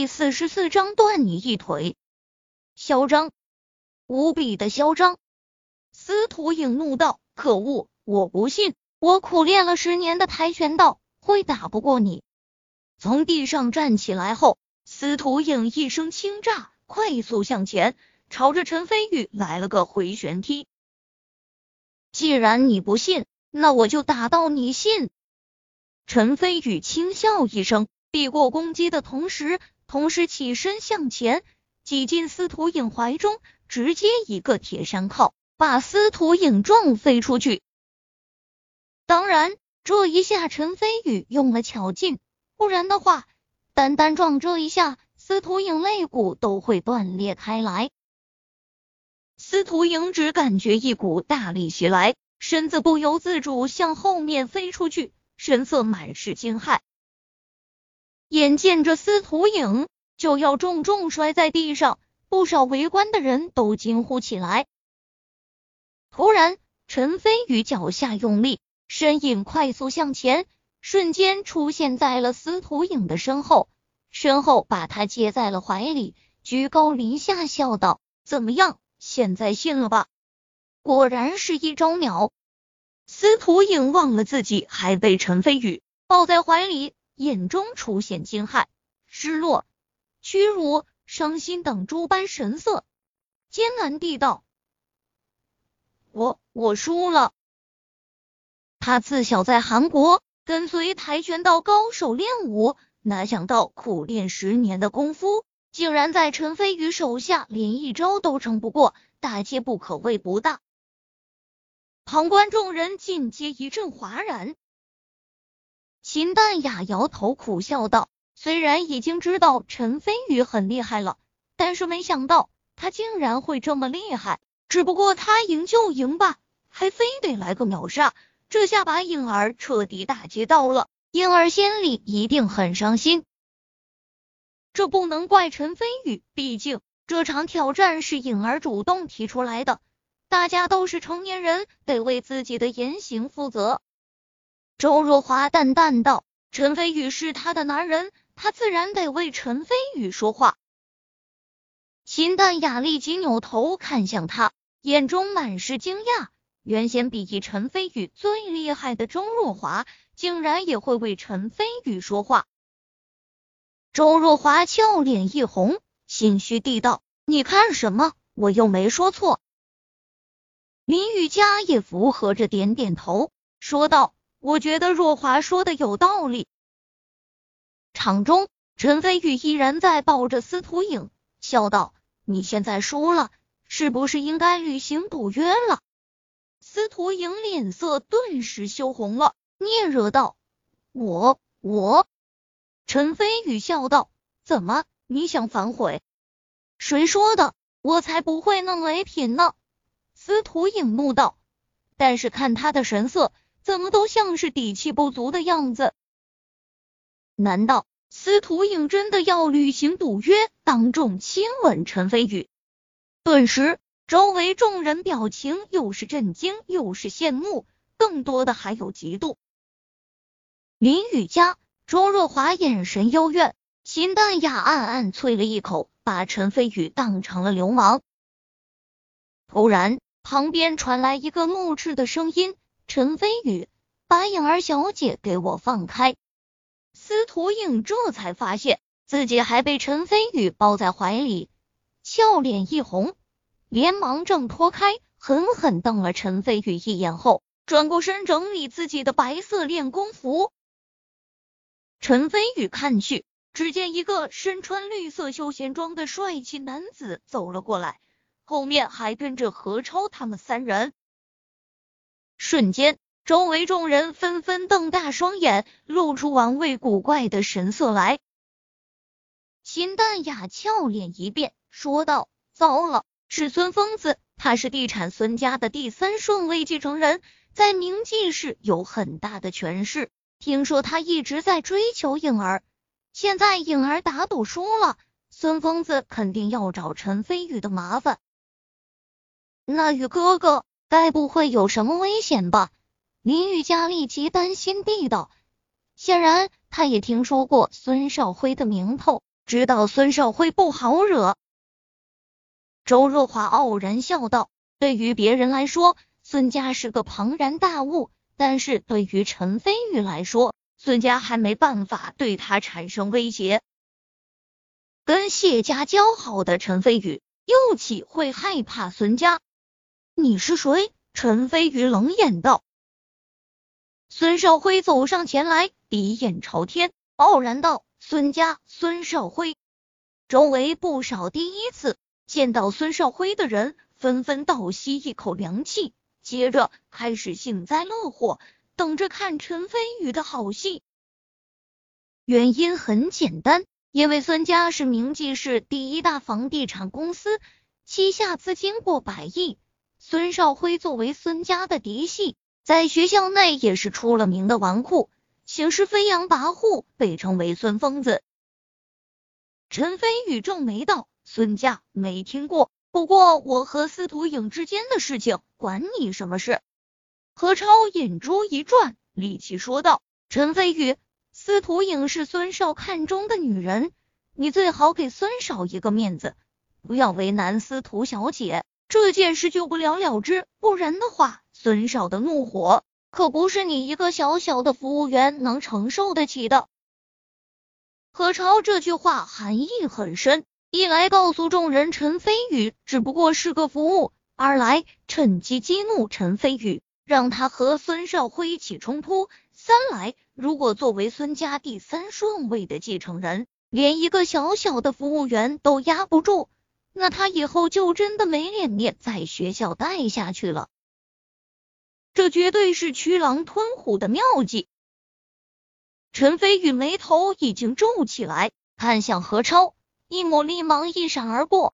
第四十四章断你一腿。嚣张，无比的嚣张！司徒影怒道：“可恶！我不信，我苦练了十年的跆拳道会打不过你。”从地上站起来后，司徒影一声轻炸，快速向前，朝着陈飞宇来了个回旋踢。既然你不信，那我就打到你信。陈飞宇轻笑一声。避过攻击的同时，同时起身向前，挤进司徒影怀中，直接一个铁山靠，把司徒影撞飞出去。当然，这一下陈飞宇用了巧劲，不然的话，单单撞这一下，司徒影肋骨都会断裂开来。司徒影只感觉一股大力袭来，身子不由自主向后面飞出去，神色满是惊骇。眼见着司徒影就要重重摔在地上，不少围观的人都惊呼起来。突然，陈飞宇脚下用力，身影快速向前，瞬间出现在了司徒影的身后，身后把他接在了怀里，居高临下笑道：“怎么样，现在信了吧？果然是一招秒。”司徒影忘了自己还被陈飞宇抱在怀里。眼中出现惊骇、失落、屈辱、伤心等诸般神色，艰难地道：“我我输了。”他自小在韩国跟随跆拳道高手练武，哪想到苦练十年的功夫，竟然在陈飞宇手下连一招都撑不过，大皆不可谓不大。旁观众人尽皆一阵哗然。秦淡雅摇头苦笑道：“虽然已经知道陈飞宇很厉害了，但是没想到他竟然会这么厉害。只不过他赢就赢吧，还非得来个秒杀，这下把颖儿彻底打击到了。颖儿心里一定很伤心。这不能怪陈飞宇，毕竟这场挑战是颖儿主动提出来的，大家都是成年人，得为自己的言行负责。”周若华淡淡道：“陈飞宇是他的男人，他自然得为陈飞宇说话。”秦淡雅立即扭头看向他，眼中满是惊讶。原先比以陈飞宇最厉害的周若华，竟然也会为陈飞宇说话。周若华俏脸一红，心虚地道：“你看什么？我又没说错。”林雨佳也附和着点点头，说道。我觉得若华说的有道理。场中，陈飞宇依然在抱着司徒影，笑道：“你现在输了，是不是应该履行赌约了？”司徒影脸色顿时羞红了，嗫嚅道：“我我。”陈飞宇笑道：“怎么，你想反悔？”谁说的？我才不会弄雷品呢！司徒影怒道，但是看他的神色。怎么都像是底气不足的样子？难道司徒影真的要履行赌约，当众亲吻陈飞宇？顿时，周围众人表情又是震惊又是羡慕，更多的还有嫉妒。林雨佳、周若华眼神幽怨，秦淡雅暗暗啐了一口，把陈飞宇当成了流氓。突然，旁边传来一个怒斥的声音。陈飞宇，把颖儿小姐给我放开！司徒影这才发现自己还被陈飞宇抱在怀里，俏脸一红，连忙挣脱开，狠狠瞪了陈飞宇一眼后，转过身整理自己的白色练功服。陈飞宇看去，只见一个身穿绿色休闲装的帅气男子走了过来，后面还跟着何超他们三人。瞬间，周围众人纷纷瞪大双眼，露出玩味古怪的神色来。秦淡雅俏脸一变，说道：“糟了，是孙疯子，他是地产孙家的第三顺位继承人，在明记市有很大的权势。听说他一直在追求颖儿，现在颖儿打赌输了，孙疯子肯定要找陈飞宇的麻烦。那宇哥哥。”该不会有什么危险吧？林雨佳立即担心地道。显然，他也听说过孙少辉的名头，知道孙少辉不好惹。周若华傲然笑道：“对于别人来说，孙家是个庞然大物，但是对于陈飞宇来说，孙家还没办法对他产生威胁。跟谢家交好的陈飞宇，又岂会害怕孙家？你是谁？”陈飞宇冷眼道。孙少辉走上前来，鼻眼朝天，傲然道：“孙家，孙少辉。”周围不少第一次。见到孙少辉的人纷纷倒吸一口凉气，接着开始幸灾乐祸，等着看陈飞宇的好戏。原因很简单，因为孙家是明记市第一大房地产公司，旗下资金过百亿。孙少辉作为孙家的嫡系，在学校内也是出了名的纨绔，行事飞扬跋扈，被称为孙疯子。陈飞宇皱眉道。孙家没听过，不过我和司徒影之间的事情，管你什么事？何超眼珠一转，厉气说道：“陈飞宇，司徒影是孙少看中的女人，你最好给孙少一个面子，不要为难司徒小姐，这件事就不了了之。不然的话，孙少的怒火可不是你一个小小的服务员能承受得起的。”何超这句话含义很深。一来告诉众人陈飞宇只不过是个服务，二来趁机激怒陈飞宇，让他和孙少辉起冲突。三来，如果作为孙家第三顺位的继承人，连一个小小的服务员都压不住，那他以后就真的没脸面在学校待下去了。这绝对是驱狼吞虎的妙计。陈飞宇眉头已经皱起来，看向何超。一抹厉芒一闪而过，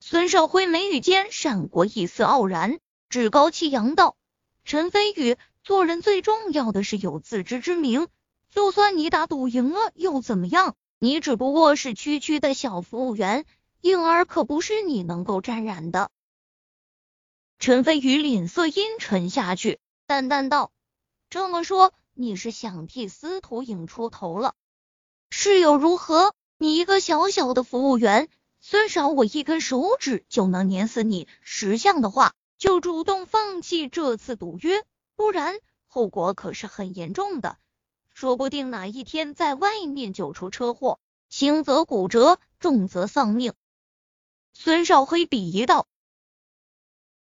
孙少辉眉宇间闪过一丝傲然，趾高气扬道：“陈飞宇，做人最重要的是有自知之明。就算你打赌赢了又怎么样？你只不过是区区的小服务员，婴儿可不是你能够沾染的。”陈飞宇脸色阴沉下去，淡淡道：“这么说，你是想替司徒影出头了？是又如何？”你一个小小的服务员，孙少我一根手指就能碾死你。识相的话，就主动放弃这次赌约，不然后果可是很严重的。说不定哪一天在外面就出车祸，轻则骨折，重则丧命。孙少辉鄙夷道：“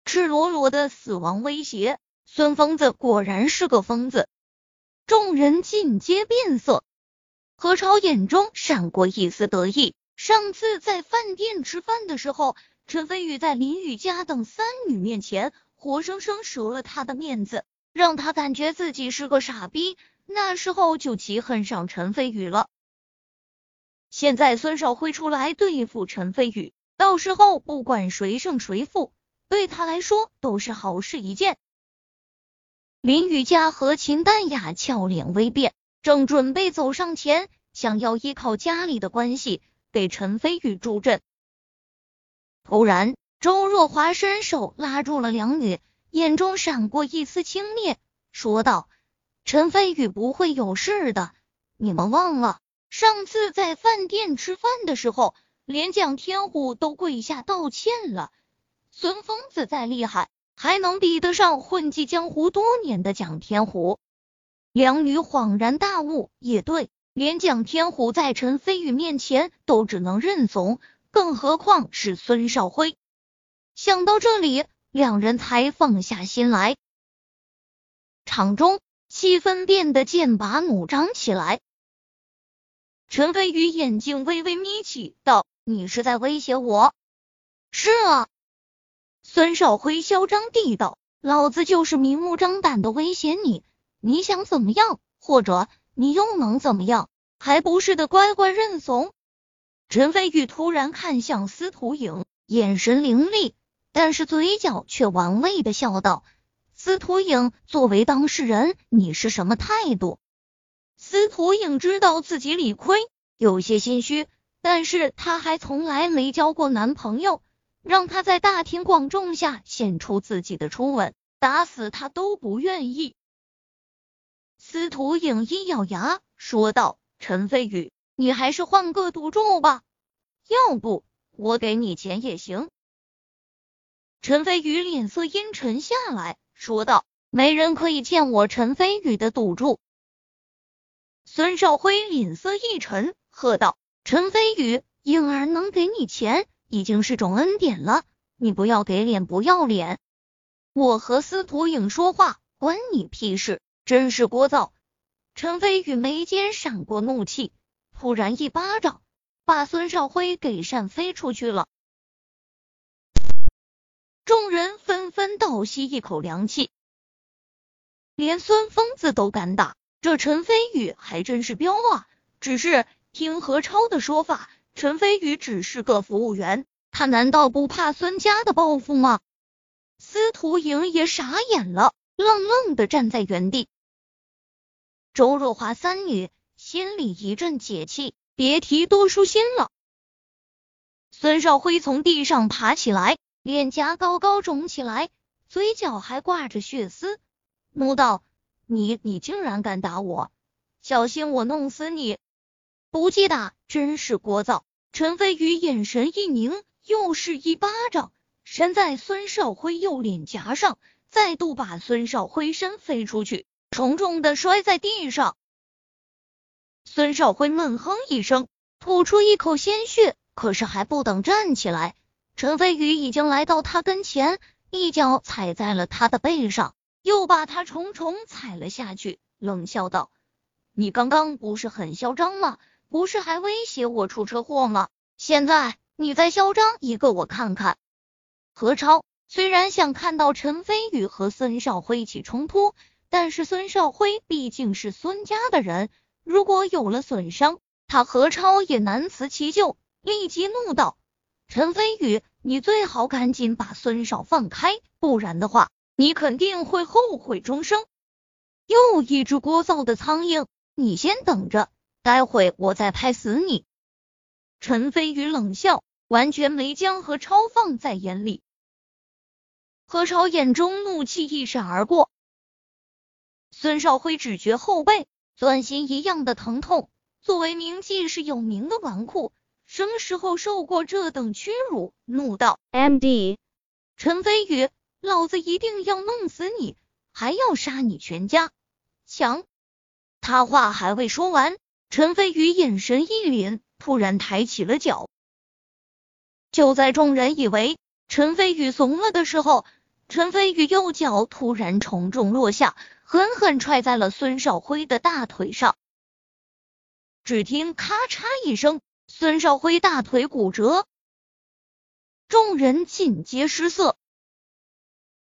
赤裸裸的死亡威胁，孙疯子果然是个疯子。”众人尽皆变色。何超眼中闪过一丝得意。上次在饭店吃饭的时候，陈飞宇在林雨佳等三女面前，活生生折了他的面子，让他感觉自己是个傻逼。那时候就极恨上陈飞宇了。现在孙少辉出来对付陈飞宇，到时候不管谁胜谁负，对他来说都是好事一件。林雨佳和秦淡雅俏脸微变。正准备走上前，想要依靠家里的关系给陈飞宇助阵，突然周若华伸手拉住了两女，眼中闪过一丝轻蔑，说道：“陈飞宇不会有事的，你们忘了上次在饭店吃饭的时候，连蒋天虎都跪下道歉了。孙疯子再厉害，还能比得上混迹江湖多年的蒋天虎？”两女恍然大悟，也对，连蒋天虎在陈飞宇面前都只能认怂，更何况是孙少辉。想到这里，两人才放下心来。场中气氛变得剑拔弩张起来。陈飞宇眼睛微微眯起，道：“你是在威胁我？”“是啊。”孙少辉嚣张地道：“老子就是明目张胆的威胁你。”你想怎么样？或者你又能怎么样？还不是得乖乖认怂？陈飞宇突然看向司徒影，眼神凌厉，但是嘴角却玩味的笑道：“司徒影，作为当事人，你是什么态度？”司徒影知道自己理亏，有些心虚，但是她还从来没交过男朋友，让他在大庭广众下献出自己的初吻，打死他都不愿意。司徒影一咬牙说道：“陈飞宇，你还是换个赌注吧，要不我给你钱也行。陈飞宇脸色阴沉下来，说道：“没人可以欠我陈飞宇的赌注。”孙少辉脸色一沉，喝道：“陈飞宇，婴儿能给你钱，已经是种恩典了，你不要给脸不要脸！我和司徒影说话，关你屁事！真是聒噪！”陈飞宇眉间闪过怒气，突然一巴掌把孙少辉给扇飞出去了。众人纷纷倒吸一口凉气，连孙疯子都敢打，这陈飞宇还真是彪啊！只是听何超的说法，陈飞宇只是个服务员，他难道不怕孙家的报复吗？司徒莹也傻眼了，愣愣的站在原地。周若华三女心里一阵解气，别提多舒心了。孙少辉从地上爬起来，脸颊高高肿起来，嘴角还挂着血丝，怒道：“你你竟然敢打我，小心我弄死你！”不记打，真是聒噪。陈飞宇眼神一凝，又是一巴掌扇在孙少辉右脸颊上，再度把孙少辉身飞出去。重重的摔在地上，孙少辉闷哼一声，吐出一口鲜血，可是还不等站起来，陈飞宇已经来到他跟前，一脚踩在了他的背上，又把他重重踩了下去，冷笑道：“你刚刚不是很嚣张吗？不是还威胁我出车祸吗？现在你再嚣张一个，我看看。”何超虽然想看到陈飞宇和孙少辉起冲突。但是孙少辉毕竟是孙家的人，如果有了损伤，他何超也难辞其咎。立即怒道：“陈飞宇，你最好赶紧把孙少放开，不然的话，你肯定会后悔终生。”又一只聒噪的苍蝇，你先等着，待会我再拍死你。陈飞宇冷笑，完全没将何超放在眼里。何超眼中怒气一闪而过。孙少辉只觉后背钻心一样的疼痛。作为名记是有名的纨绔，什么时候受过这等屈辱？怒道：“M.D. 陈飞宇，老子一定要弄死你，还要杀你全家！”强！他话还未说完，陈飞宇眼神一凛，突然抬起了脚。就在众人以为陈飞宇怂了的时候，陈飞宇右脚突然重重落下。狠狠踹在了孙少辉的大腿上，只听咔嚓一声，孙少辉大腿骨折，众人尽皆失色。